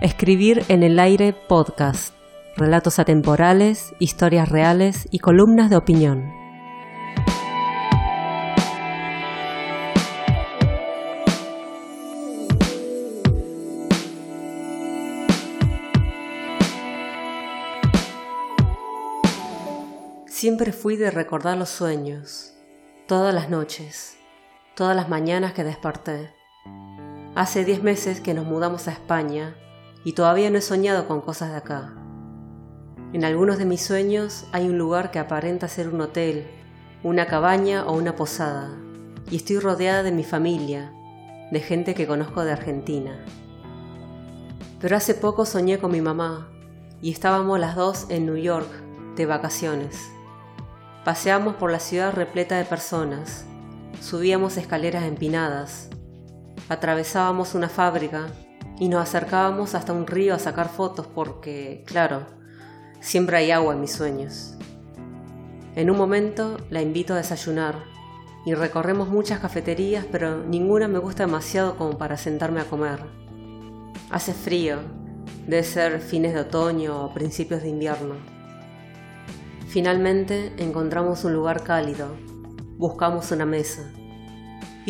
Escribir en el aire podcast. Relatos atemporales, historias reales y columnas de opinión. Siempre fui de recordar los sueños, todas las noches, todas las mañanas que desperté. Hace diez meses que nos mudamos a España y todavía no he soñado con cosas de acá. En algunos de mis sueños hay un lugar que aparenta ser un hotel, una cabaña o una posada, y estoy rodeada de mi familia, de gente que conozco de Argentina. Pero hace poco soñé con mi mamá y estábamos las dos en New York de vacaciones. Paseamos por la ciudad repleta de personas, subíamos escaleras empinadas, atravesábamos una fábrica y nos acercábamos hasta un río a sacar fotos porque, claro, siempre hay agua en mis sueños. En un momento la invito a desayunar y recorremos muchas cafeterías, pero ninguna me gusta demasiado como para sentarme a comer. Hace frío, debe ser fines de otoño o principios de invierno. Finalmente encontramos un lugar cálido. Buscamos una mesa.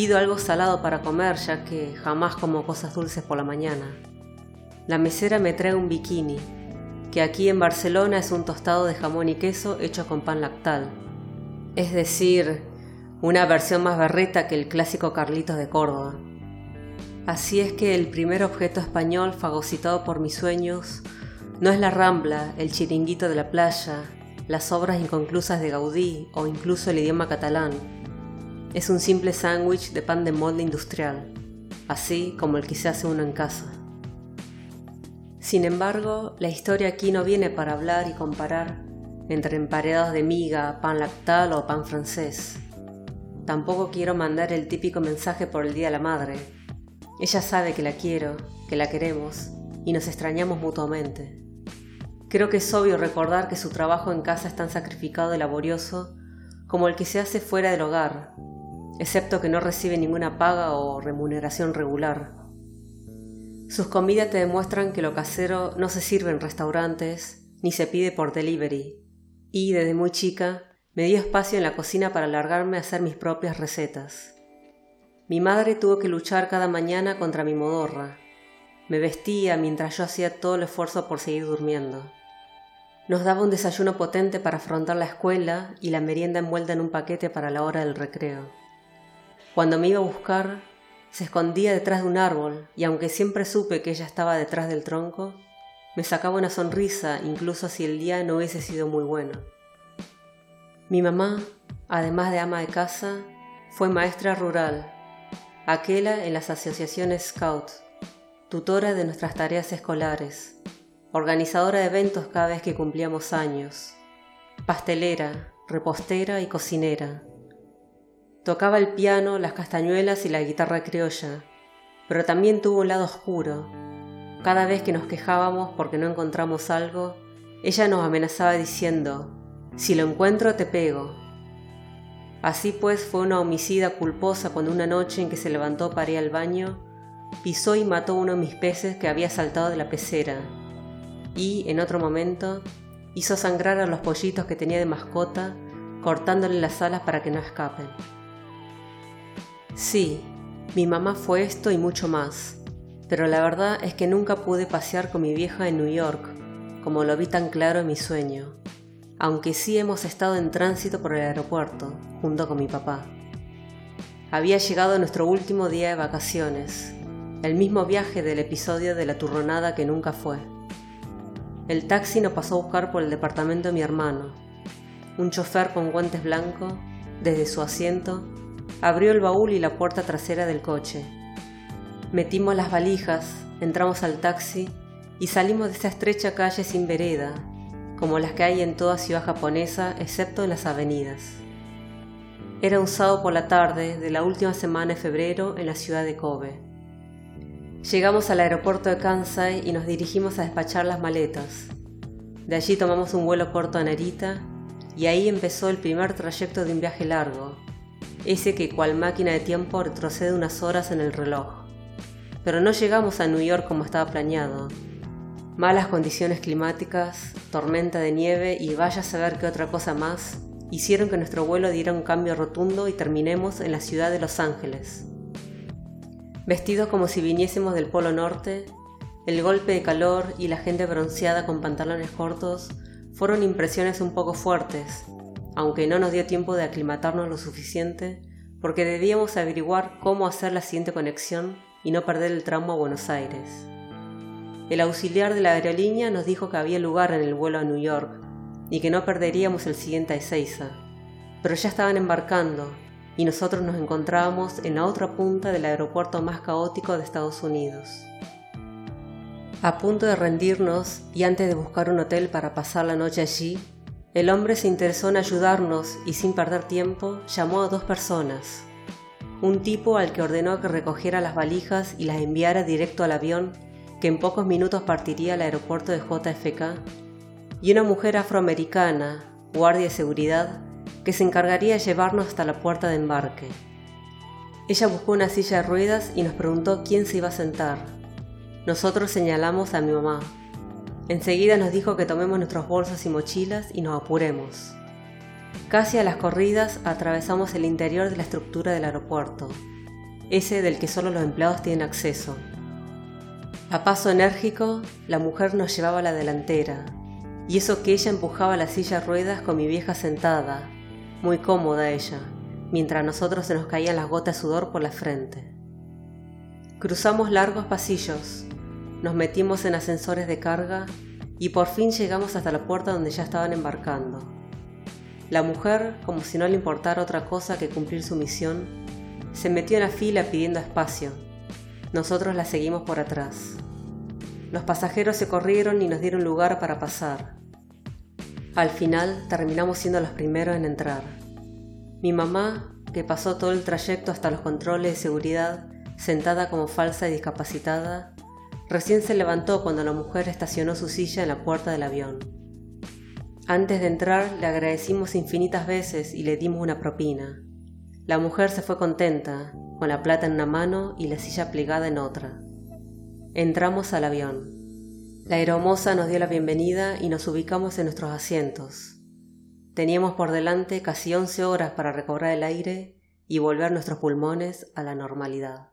Pido algo salado para comer ya que jamás como cosas dulces por la mañana. La mesera me trae un bikini, que aquí en Barcelona es un tostado de jamón y queso hecho con pan lactal. Es decir, una versión más berreta que el clásico Carlitos de Córdoba. Así es que el primer objeto español fagocitado por mis sueños no es la rambla, el chiringuito de la playa, las obras inconclusas de Gaudí o incluso el idioma catalán. Es un simple sándwich de pan de molde industrial, así como el que se hace uno en casa. Sin embargo, la historia aquí no viene para hablar y comparar entre emparedados de miga, pan lactal o pan francés. Tampoco quiero mandar el típico mensaje por el Día de la Madre. Ella sabe que la quiero, que la queremos y nos extrañamos mutuamente. Creo que es obvio recordar que su trabajo en casa es tan sacrificado y laborioso como el que se hace fuera del hogar, excepto que no recibe ninguna paga o remuneración regular. Sus comidas te demuestran que lo casero no se sirve en restaurantes ni se pide por delivery, y desde muy chica me dio espacio en la cocina para largarme a hacer mis propias recetas. Mi madre tuvo que luchar cada mañana contra mi modorra. Me vestía mientras yo hacía todo el esfuerzo por seguir durmiendo. Nos daba un desayuno potente para afrontar la escuela y la merienda envuelta en un paquete para la hora del recreo. Cuando me iba a buscar, se escondía detrás de un árbol y aunque siempre supe que ella estaba detrás del tronco, me sacaba una sonrisa incluso si el día no hubiese sido muy bueno. Mi mamá, además de ama de casa, fue maestra rural, aquella en las asociaciones Scout, tutora de nuestras tareas escolares, organizadora de eventos cada vez que cumplíamos años, pastelera, repostera y cocinera. Tocaba el piano, las castañuelas y la guitarra criolla, pero también tuvo un lado oscuro. Cada vez que nos quejábamos porque no encontramos algo, ella nos amenazaba diciendo, si lo encuentro te pego. Así pues fue una homicida culposa cuando una noche en que se levantó para ir al baño, pisó y mató uno de mis peces que había saltado de la pecera y, en otro momento, hizo sangrar a los pollitos que tenía de mascota, cortándole las alas para que no escapen. Sí, mi mamá fue esto y mucho más, pero la verdad es que nunca pude pasear con mi vieja en New York, como lo vi tan claro en mi sueño, aunque sí hemos estado en tránsito por el aeropuerto, junto con mi papá. Había llegado nuestro último día de vacaciones, el mismo viaje del episodio de la turronada que nunca fue. El taxi nos pasó a buscar por el departamento de mi hermano. Un chofer con guantes blancos, desde su asiento, abrió el baúl y la puerta trasera del coche. Metimos las valijas, entramos al taxi y salimos de esta estrecha calle sin vereda, como las que hay en toda ciudad japonesa, excepto en las avenidas. Era un sábado por la tarde de la última semana de febrero en la ciudad de Kobe. Llegamos al aeropuerto de Kansai y nos dirigimos a despachar las maletas. De allí tomamos un vuelo corto a Narita y ahí empezó el primer trayecto de un viaje largo, ese que cual máquina de tiempo retrocede unas horas en el reloj. Pero no llegamos a New York como estaba planeado, Malas condiciones climáticas, tormenta de nieve y vaya a saber qué otra cosa más hicieron que nuestro vuelo diera un cambio rotundo y terminemos en la ciudad de Los Ángeles. Vestidos como si viniésemos del Polo Norte, el golpe de calor y la gente bronceada con pantalones cortos fueron impresiones un poco fuertes, aunque no nos dio tiempo de aclimatarnos lo suficiente porque debíamos averiguar cómo hacer la siguiente conexión y no perder el tramo a Buenos Aires. El auxiliar de la aerolínea nos dijo que había lugar en el vuelo a New York y que no perderíamos el siguiente a Ezeiza, pero ya estaban embarcando y nosotros nos encontrábamos en la otra punta del aeropuerto más caótico de Estados Unidos. A punto de rendirnos y antes de buscar un hotel para pasar la noche allí, el hombre se interesó en ayudarnos y sin perder tiempo llamó a dos personas. Un tipo al que ordenó que recogiera las valijas y las enviara directo al avión que en pocos minutos partiría al aeropuerto de JFK, y una mujer afroamericana, guardia de seguridad, que se encargaría de llevarnos hasta la puerta de embarque. Ella buscó una silla de ruedas y nos preguntó quién se iba a sentar. Nosotros señalamos a mi mamá. Enseguida nos dijo que tomemos nuestros bolsos y mochilas y nos apuremos. Casi a las corridas atravesamos el interior de la estructura del aeropuerto, ese del que solo los empleados tienen acceso. A paso enérgico, la mujer nos llevaba a la delantera, y eso que ella empujaba la silla de ruedas con mi vieja sentada, muy cómoda ella, mientras a nosotros se nos caían las gotas de sudor por la frente. Cruzamos largos pasillos, nos metimos en ascensores de carga y por fin llegamos hasta la puerta donde ya estaban embarcando. La mujer, como si no le importara otra cosa que cumplir su misión, se metió en la fila pidiendo espacio. Nosotros la seguimos por atrás. Los pasajeros se corrieron y nos dieron lugar para pasar. Al final terminamos siendo los primeros en entrar. Mi mamá, que pasó todo el trayecto hasta los controles de seguridad, sentada como falsa y discapacitada, recién se levantó cuando la mujer estacionó su silla en la puerta del avión. Antes de entrar le agradecimos infinitas veces y le dimos una propina. La mujer se fue contenta, con la plata en una mano y la silla plegada en otra. Entramos al avión. La aeromoza nos dio la bienvenida y nos ubicamos en nuestros asientos. Teníamos por delante casi 11 horas para recobrar el aire y volver nuestros pulmones a la normalidad.